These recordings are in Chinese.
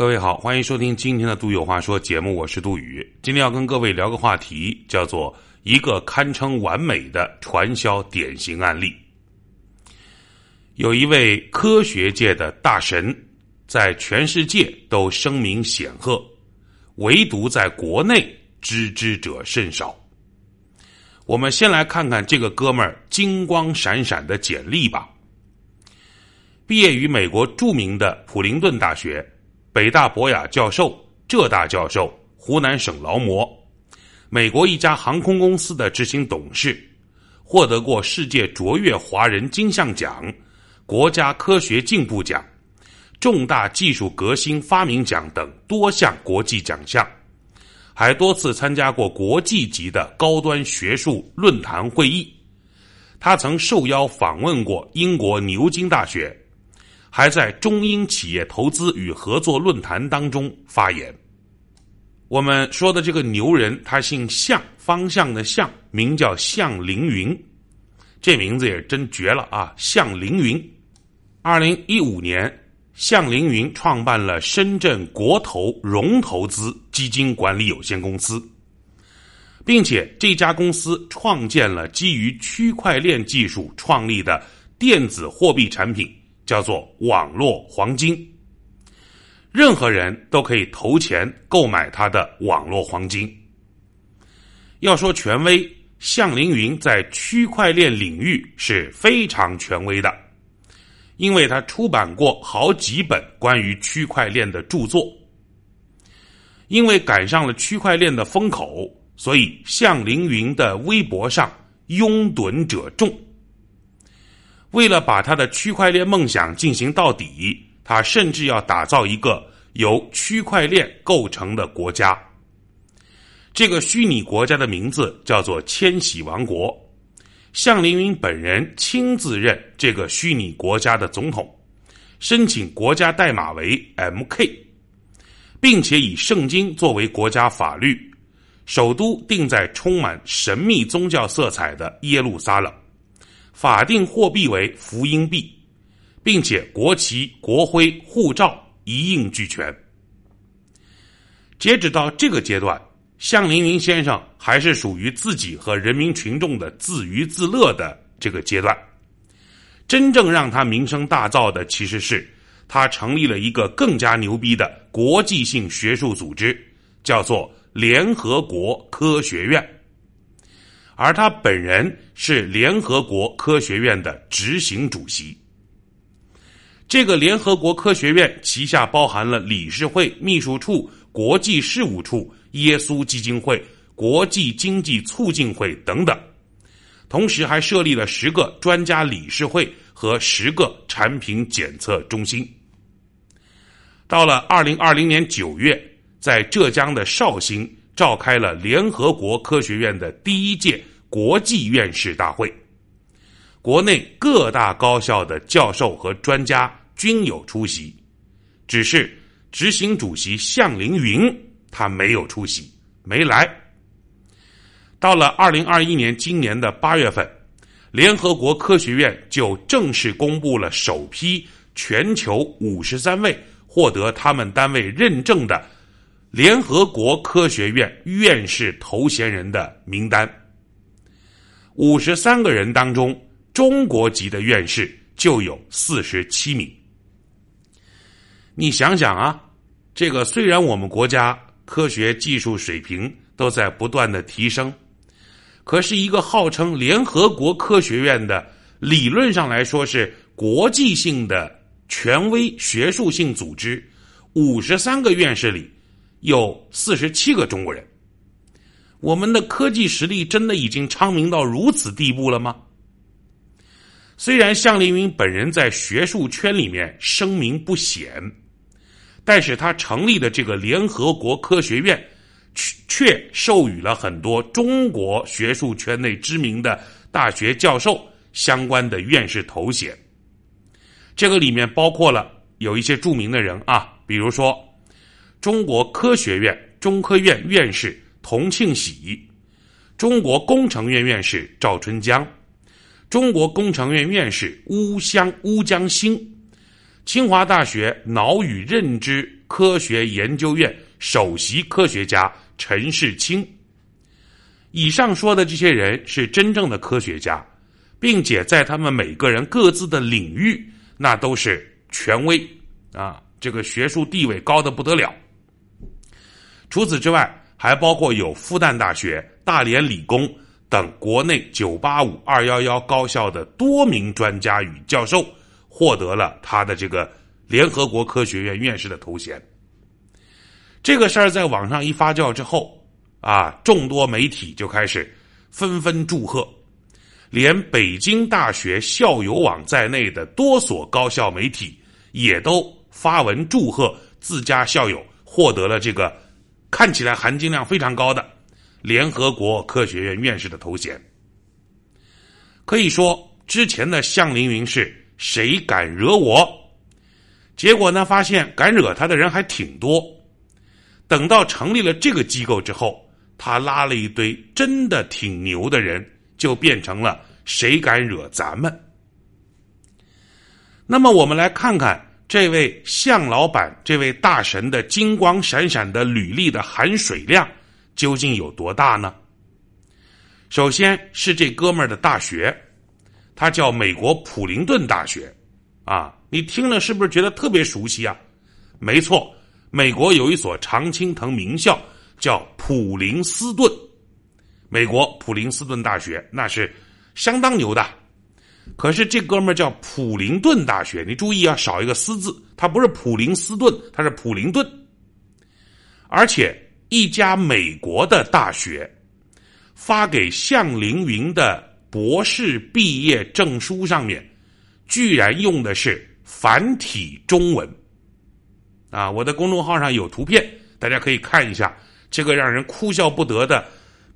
各位好，欢迎收听今天的《杜有话说》节目，我是杜宇。今天要跟各位聊个话题，叫做一个堪称完美的传销典型案例。有一位科学界的大神，在全世界都声名显赫，唯独在国内知之者甚少。我们先来看看这个哥们儿金光闪闪的简历吧。毕业于美国著名的普林顿大学。北大博雅教授、浙大教授、湖南省劳模，美国一家航空公司的执行董事，获得过世界卓越华人金像奖、国家科学进步奖、重大技术革新发明奖等多项国际奖项，还多次参加过国际级的高端学术论坛会议。他曾受邀访问过英国牛津大学。还在中英企业投资与合作论坛当中发言。我们说的这个牛人，他姓向，方向的向，名叫向凌云，这名字也真绝了啊！向凌云，二零一五年，向凌云创办了深圳国投融投资基金管理有限公司，并且这家公司创建了基于区块链技术创立的电子货币产品。叫做网络黄金，任何人都可以投钱购买他的网络黄金。要说权威，向凌云在区块链领域是非常权威的，因为他出版过好几本关于区块链的著作。因为赶上了区块链的风口，所以向凌云的微博上拥趸者众。为了把他的区块链梦想进行到底，他甚至要打造一个由区块链构成的国家。这个虚拟国家的名字叫做“千禧王国”。向凌云本人亲自任这个虚拟国家的总统，申请国家代码为 MK，并且以圣经作为国家法律，首都定在充满神秘宗教色彩的耶路撒冷。法定货币为福音币，并且国旗、国徽、护照一应俱全。截止到这个阶段，向凌云先生还是属于自己和人民群众的自娱自乐的这个阶段。真正让他名声大噪的，其实是他成立了一个更加牛逼的国际性学术组织，叫做联合国科学院。而他本人是联合国科学院的执行主席。这个联合国科学院旗下包含了理事会、秘书处、国际事务处、耶稣基金会、国际经济促进会等等，同时还设立了十个专家理事会和十个产品检测中心。到了二零二零年九月，在浙江的绍兴召开了联合国科学院的第一届。国际院士大会，国内各大高校的教授和专家均有出席，只是执行主席向凌云他没有出席，没来。到了二零二一年今年的八月份，联合国科学院就正式公布了首批全球五十三位获得他们单位认证的联合国科学院院士头衔人的名单。五十三个人当中，中国籍的院士就有四十七名。你想想啊，这个虽然我们国家科学技术水平都在不断的提升，可是一个号称联合国科学院的，理论上来说是国际性的权威学术性组织，五十三个院士里有四十七个中国人。我们的科技实力真的已经昌明到如此地步了吗？虽然向凌云本人在学术圈里面声名不显，但是他成立的这个联合国科学院，却却授予了很多中国学术圈内知名的大学教授相关的院士头衔。这个里面包括了有一些著名的人啊，比如说中国科学院中科院院士。童庆喜，中国工程院院士赵春江，中国工程院院士乌湘乌江兴，清华大学脑与认知科学研究院首席科学家陈世清。以上说的这些人是真正的科学家，并且在他们每个人各自的领域，那都是权威啊，这个学术地位高的不得了。除此之外，还包括有复旦大学、大连理工等国内985、211高校的多名专家与教授，获得了他的这个联合国科学院院士的头衔。这个事儿在网上一发酵之后，啊，众多媒体就开始纷纷祝贺，连北京大学校友网在内的多所高校媒体也都发文祝贺自家校友获得了这个。看起来含金量非常高的联合国科学院院士的头衔，可以说之前的向凌云是谁敢惹我？结果呢，发现敢惹他的人还挺多。等到成立了这个机构之后，他拉了一堆真的挺牛的人，就变成了谁敢惹咱们？那么我们来看看。这位向老板，这位大神的金光闪闪的履历的含水量究竟有多大呢？首先是这哥们儿的大学，他叫美国普林顿大学，啊，你听了是不是觉得特别熟悉啊？没错，美国有一所常青藤名校叫普林斯顿，美国普林斯顿大学那是相当牛的。可是这哥们儿叫普林顿大学，你注意啊，少一个“斯”字，他不是普林斯顿，他是普林顿。而且一家美国的大学发给向凌云的博士毕业证书上面，居然用的是繁体中文。啊，我的公众号上有图片，大家可以看一下这个让人哭笑不得的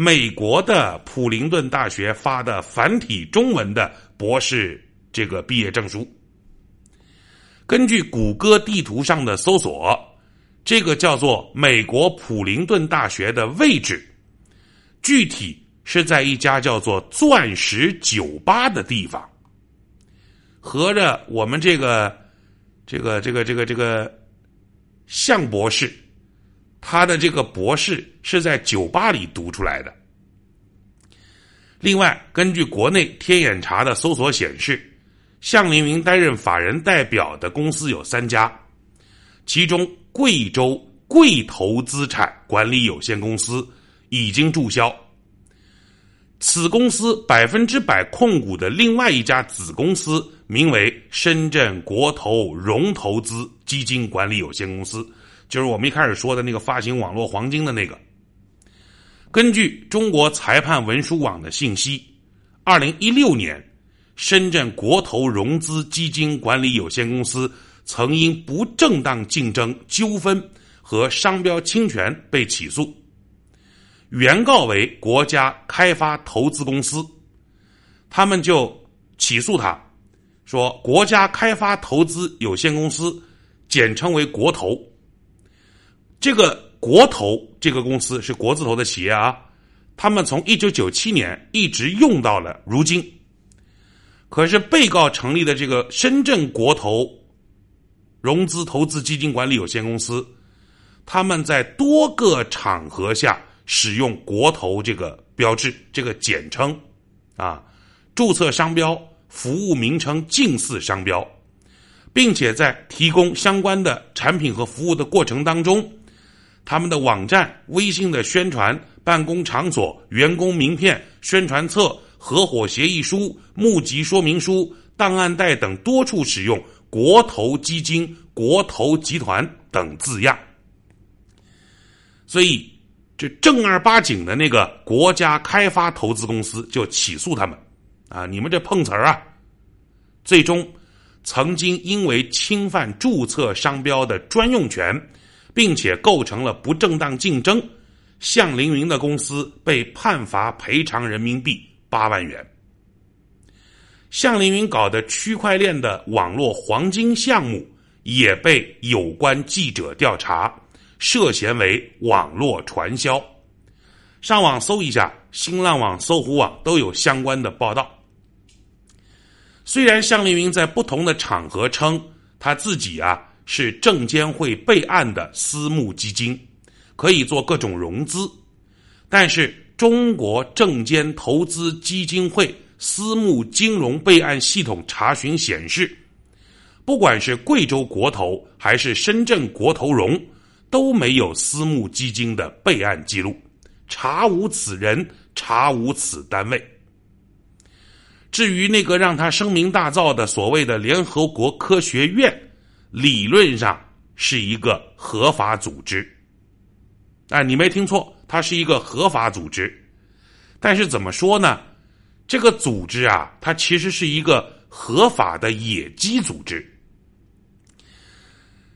美国的普林顿大学发的繁体中文的。博士这个毕业证书，根据谷歌地图上的搜索，这个叫做美国普林顿大学的位置，具体是在一家叫做“钻石酒吧”的地方。合着我们这个这个这个这个这个向博士，他的这个博士是在酒吧里读出来的。另外，根据国内天眼查的搜索显示，向凌云担任法人代表的公司有三家，其中贵州贵投资产管理有限公司已经注销。此公司百分之百控股的另外一家子公司名为深圳国投融投资基金管理有限公司，就是我们一开始说的那个发行网络黄金的那个。根据中国裁判文书网的信息，二零一六年，深圳国投融资基金管理有限公司曾因不正当竞争纠纷和商标侵权被起诉，原告为国家开发投资公司，他们就起诉他，说国家开发投资有限公司，简称为国投，这个。国投这个公司是国字头的企业啊，他们从一九九七年一直用到了如今。可是被告成立的这个深圳国投融资投资基金管理有限公司，他们在多个场合下使用“国投”这个标志、这个简称，啊，注册商标、服务名称近似商标，并且在提供相关的产品和服务的过程当中。他们的网站、微信的宣传、办公场所、员工名片、宣传册、合伙协议书、募集说明书、档案袋等多处使用“国投基金”“国投集团”等字样，所以这正儿八经的那个国家开发投资公司就起诉他们啊！你们这碰瓷儿啊！最终，曾经因为侵犯注册商标的专用权。并且构成了不正当竞争，向凌云的公司被判罚赔偿人民币八万元。向凌云搞的区块链的网络黄金项目也被有关记者调查，涉嫌为网络传销。上网搜一下，新浪网、搜狐网都有相关的报道。虽然向凌云在不同的场合称他自己啊。是证监会备案的私募基金，可以做各种融资。但是中国证监投资基金会私募金融备案系统查询显示，不管是贵州国投还是深圳国投融，都没有私募基金的备案记录，查无此人，查无此单位。至于那个让他声名大噪的所谓的联合国科学院。理论上是一个合法组织，哎，你没听错，它是一个合法组织。但是怎么说呢？这个组织啊，它其实是一个合法的野鸡组织。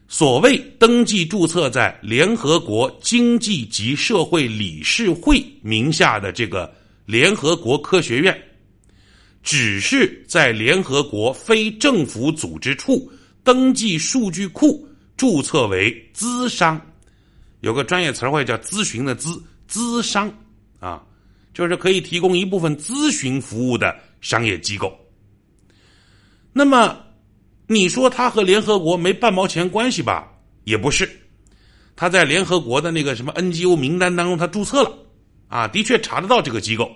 所谓登记注册在联合国经济及社会理事会名下的这个联合国科学院，只是在联合国非政府组织处。登记数据库注册为资商，有个专业词汇叫咨询的咨资商啊，就是可以提供一部分咨询服务的商业机构。那么你说他和联合国没半毛钱关系吧？也不是，他在联合国的那个什么 NGO 名单当中，他注册了啊，的确查得到这个机构。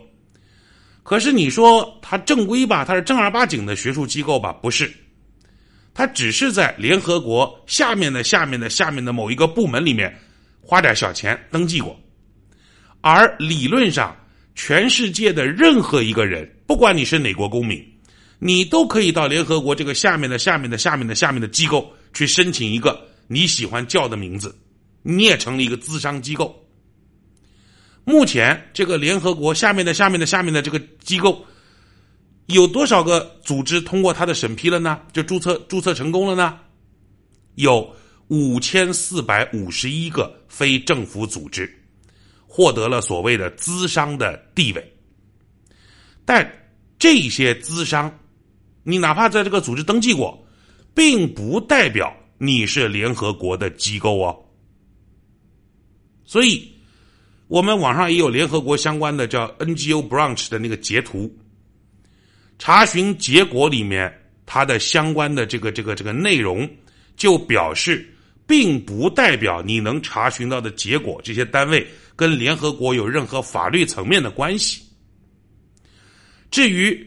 可是你说他正规吧？他是正儿八经的学术机构吧？不是。他只是在联合国下面的、下面的、下面的某一个部门里面花点小钱登记过，而理论上，全世界的任何一个人，不管你是哪国公民，你都可以到联合国这个下面的、下面的、下面的、下面的机构去申请一个你喜欢叫的名字，你也成了一个资商机构。目前，这个联合国下面的、下面的、下面的这个机构。有多少个组织通过他的审批了呢？就注册注册成功了呢？有五千四百五十一个非政府组织获得了所谓的资商的地位，但这些资商，你哪怕在这个组织登记过，并不代表你是联合国的机构哦。所以，我们网上也有联合国相关的叫 NGO branch 的那个截图。查询结果里面，它的相关的这个这个这个内容，就表示，并不代表你能查询到的结果，这些单位跟联合国有任何法律层面的关系。至于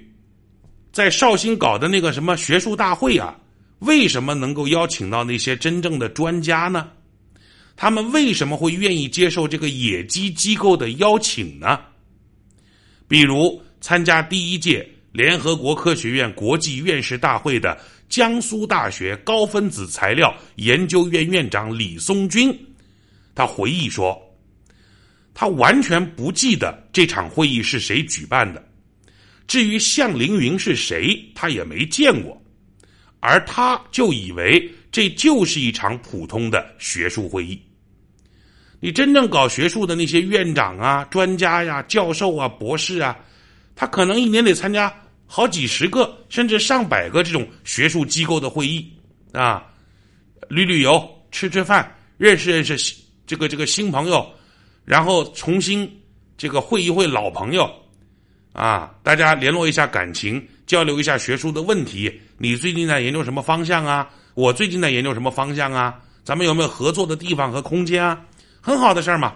在绍兴搞的那个什么学术大会啊，为什么能够邀请到那些真正的专家呢？他们为什么会愿意接受这个野鸡机构的邀请呢？比如参加第一届。联合国科学院国际院士大会的江苏大学高分子材料研究院院长李松军，他回忆说，他完全不记得这场会议是谁举办的，至于向凌云是谁，他也没见过，而他就以为这就是一场普通的学术会议。你真正搞学术的那些院长啊、专家呀、教授啊、博士啊。他可能一年得参加好几十个，甚至上百个这种学术机构的会议啊，旅旅游、吃吃饭、认识认识这个这个新朋友，然后重新这个会一会老朋友啊，大家联络一下感情，交流一下学术的问题。你最近在研究什么方向啊？我最近在研究什么方向啊？咱们有没有合作的地方和空间啊？很好的事儿嘛，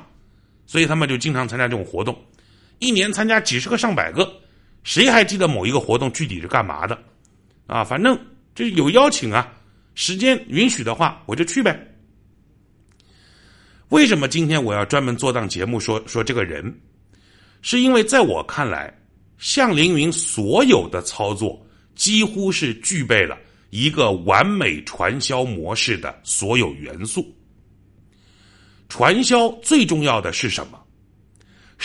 所以他们就经常参加这种活动。一年参加几十个上百个，谁还记得某一个活动具体是干嘛的？啊，反正就有邀请啊，时间允许的话我就去呗。为什么今天我要专门做档节目说说这个人？是因为在我看来，向凌云所有的操作几乎是具备了一个完美传销模式的所有元素。传销最重要的是什么？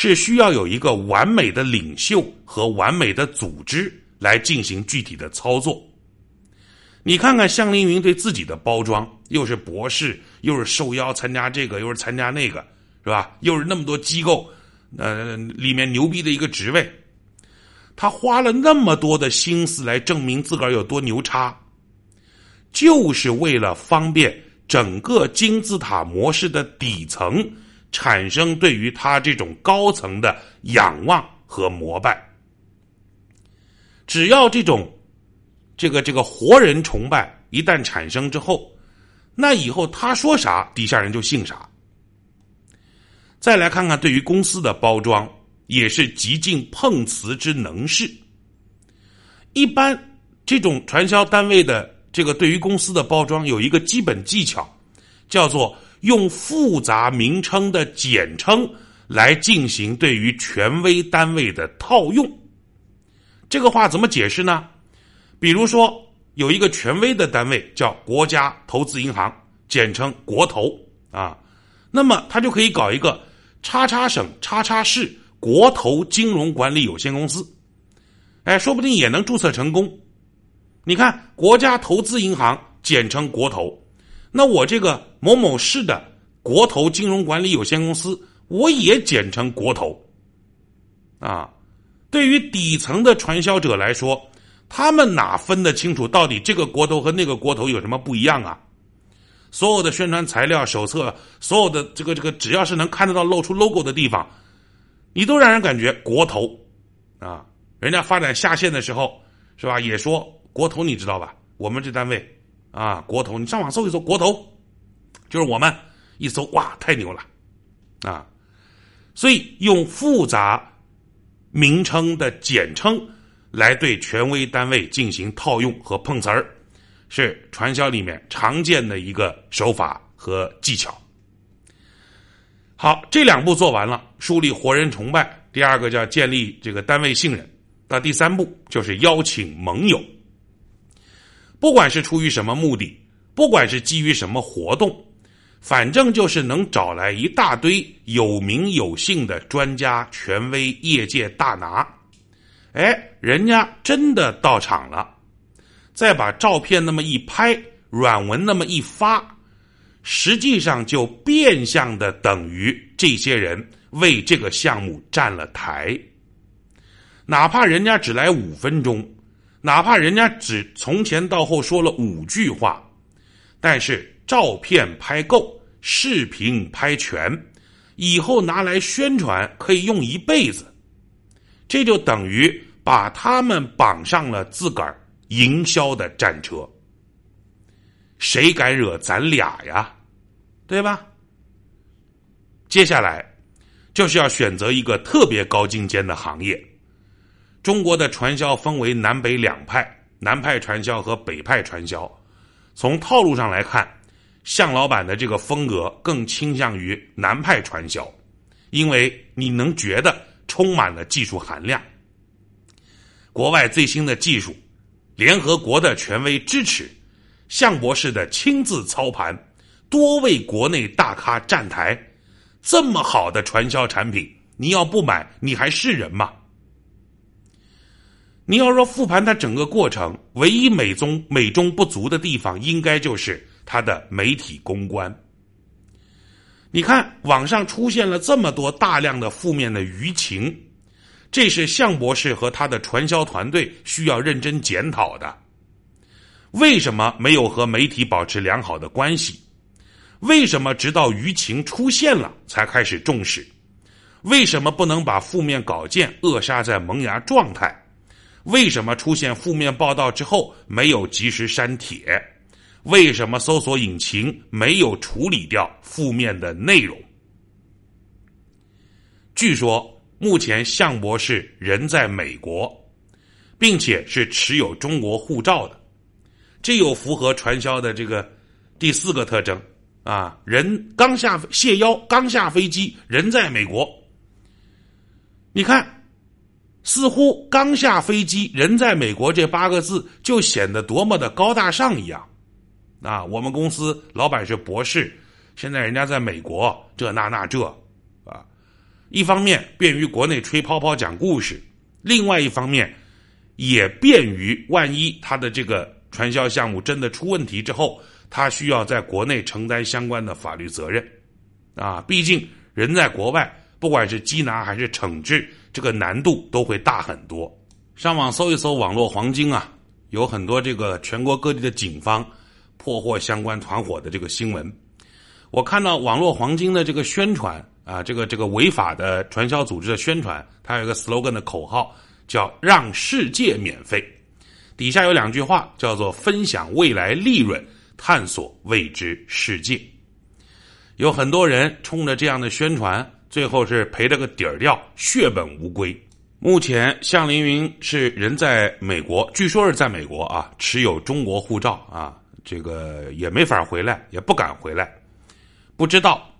是需要有一个完美的领袖和完美的组织来进行具体的操作。你看看向凌云对自己的包装，又是博士，又是受邀参加这个，又是参加那个，是吧？又是那么多机构，呃，里面牛逼的一个职位，他花了那么多的心思来证明自个儿有多牛叉，就是为了方便整个金字塔模式的底层。产生对于他这种高层的仰望和膜拜，只要这种这个这个活人崇拜一旦产生之后，那以后他说啥，底下人就信啥。再来看看对于公司的包装，也是极尽碰瓷之能事。一般这种传销单位的这个对于公司的包装有一个基本技巧，叫做用复杂名称的简称来进行对于权威单位的套用。这个话怎么解释呢？比如说有一个权威的单位叫国家投资银行，简称国投啊，那么他就可以搞一个。叉叉省叉叉市国投金融管理有限公司，哎，说不定也能注册成功。你看，国家投资银行简称国投，那我这个某某市的国投金融管理有限公司，我也简称国投。啊，对于底层的传销者来说，他们哪分得清楚到底这个国投和那个国投有什么不一样啊？所有的宣传材料、手册，所有的这个这个，只要是能看得到露出 logo 的地方，你都让人感觉国投啊。人家发展下线的时候，是吧？也说国投，你知道吧？我们这单位啊，国投，你上网搜一搜，国投就是我们。一搜，哇，太牛了啊！所以用复杂名称的简称来对权威单位进行套用和碰瓷儿。是传销里面常见的一个手法和技巧。好，这两步做完了，树立活人崇拜。第二个叫建立这个单位信任。到第三步就是邀请盟友。不管是出于什么目的，不管是基于什么活动，反正就是能找来一大堆有名有姓的专家、权威、业界大拿。哎，人家真的到场了。再把照片那么一拍，软文那么一发，实际上就变相的等于这些人为这个项目站了台。哪怕人家只来五分钟，哪怕人家只从前到后说了五句话，但是照片拍够，视频拍全，以后拿来宣传可以用一辈子。这就等于把他们绑上了自个儿。营销的战车，谁敢惹咱俩呀？对吧？接下来就是要选择一个特别高精尖的行业。中国的传销分为南北两派，南派传销和北派传销。从套路上来看，向老板的这个风格更倾向于南派传销，因为你能觉得充满了技术含量，国外最新的技术。联合国的权威支持，向博士的亲自操盘，多位国内大咖站台，这么好的传销产品，你要不买，你还是人吗？你要说复盘它整个过程，唯一美中美中不足的地方，应该就是它的媒体公关。你看网上出现了这么多大量的负面的舆情。这是向博士和他的传销团队需要认真检讨的。为什么没有和媒体保持良好的关系？为什么直到舆情出现了才开始重视？为什么不能把负面稿件扼杀在萌芽状态？为什么出现负面报道之后没有及时删帖？为什么搜索引擎没有处理掉负面的内容？据说。目前，向博士人在美国，并且是持有中国护照的，这又符合传销的这个第四个特征啊！人刚下谢腰，刚下飞机，人在美国。你看，似乎刚下飞机，人在美国这八个字就显得多么的高大上一样啊！我们公司老板是博士，现在人家在美国，这那那这。啊一方面便于国内吹泡泡讲故事，另外一方面也便于万一他的这个传销项目真的出问题之后，他需要在国内承担相关的法律责任。啊，毕竟人在国外，不管是缉拿还是惩治，这个难度都会大很多。上网搜一搜网络黄金啊，有很多这个全国各地的警方破获相关团伙的这个新闻。我看到网络黄金的这个宣传。啊，这个这个违法的传销组织的宣传，它有一个 slogan 的口号，叫“让世界免费”。底下有两句话，叫做“分享未来利润，探索未知世界。有很多人冲着这样的宣传，最后是赔了个底儿掉，血本无归。目前，向凌云是人在美国，据说是在美国啊，持有中国护照啊，这个也没法回来，也不敢回来。不知道，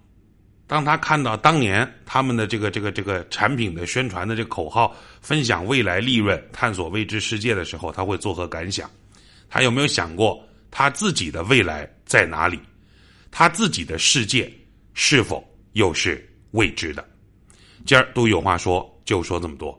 当他看到当年他们的这个这个这个产品的宣传的这个口号“分享未来利润，探索未知世界”的时候，他会作何感想？他有没有想过他自己的未来在哪里？他自己的世界是否又是未知的？今儿都有话说，就说这么多。